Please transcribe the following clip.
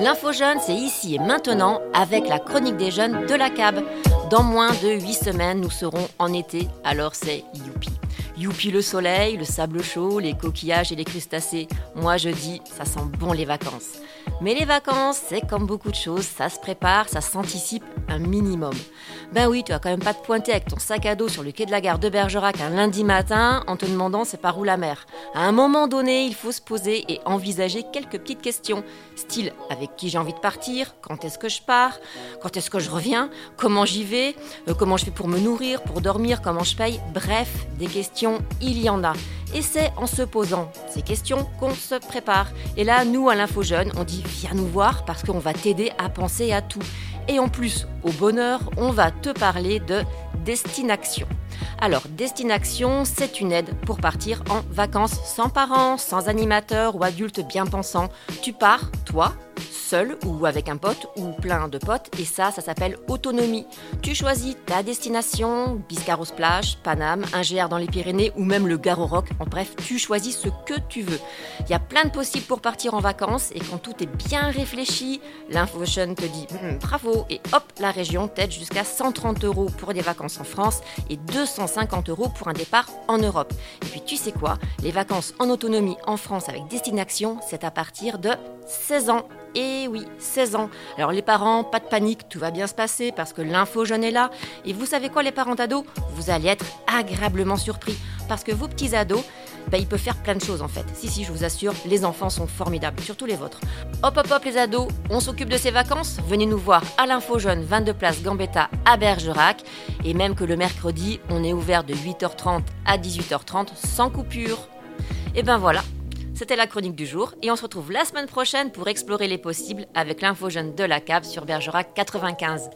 L'info jeune, c'est ici et maintenant avec la chronique des jeunes de la CAB. Dans moins de 8 semaines, nous serons en été, alors c'est youpi. Youpi le soleil, le sable chaud, les coquillages et les crustacés. Moi je dis, ça sent bon les vacances. Mais les vacances, c'est comme beaucoup de choses, ça se prépare, ça s'anticipe un minimum. Ben oui, tu vas quand même pas te pointer avec ton sac à dos sur le quai de la gare de Bergerac un lundi matin en te demandant c'est par où la mer. À un moment donné, il faut se poser et envisager quelques petites questions, style avec qui j'ai envie de partir, quand est-ce que je pars, quand est-ce que je reviens, comment j'y vais, euh, comment je fais pour me nourrir, pour dormir, comment je paye? Bref, des questions, il y en a. Et c'est en se posant ces questions qu'on se prépare. Et là, nous, à l'Info Jeune, on dit viens nous voir parce qu'on va t'aider à penser à tout. Et en plus, au bonheur, on va te parler de destination. Alors, destination, c'est une aide pour partir en vacances sans parents, sans animateurs ou adultes bien pensants. Tu pars, toi, seul ou avec un pote ou plein de potes et ça, ça s'appelle autonomie. Tu choisis ta destination, Biscarros plage, Paname, un GR dans les Pyrénées ou même le Garo Rock. En bref, tu choisis ce que tu veux. Il y a plein de possibles pour partir en vacances et quand tout est bien réfléchi, l'Infotion te dit hum, bravo et hop, la région t'aide jusqu'à 130 euros pour des vacances en France et 250 euros pour un départ en Europe. Et puis tu sais quoi, les vacances en autonomie en France avec destination, c'est à partir de 16 ans. Et oui, 16 ans. Alors les parents, pas de panique, tout va bien se passer parce que l'info jeune est là. Et vous savez quoi les parents d'ados? Vous allez être agréablement surpris parce que vos petits ados, bah, ils peuvent faire plein de choses en fait. Si, si, je vous assure, les enfants sont formidables, surtout les vôtres. Hop, hop, hop les ados, on s'occupe de ces vacances? Venez nous voir à l'info jeune, 22 place Gambetta à Bergerac. Et même que le mercredi, on est ouvert de 8h30 à 18h30 sans coupure. Et ben voilà, c'était la chronique du jour et on se retrouve la semaine prochaine pour explorer les possibles avec l'info jeune de la CAB sur Bergerac 95.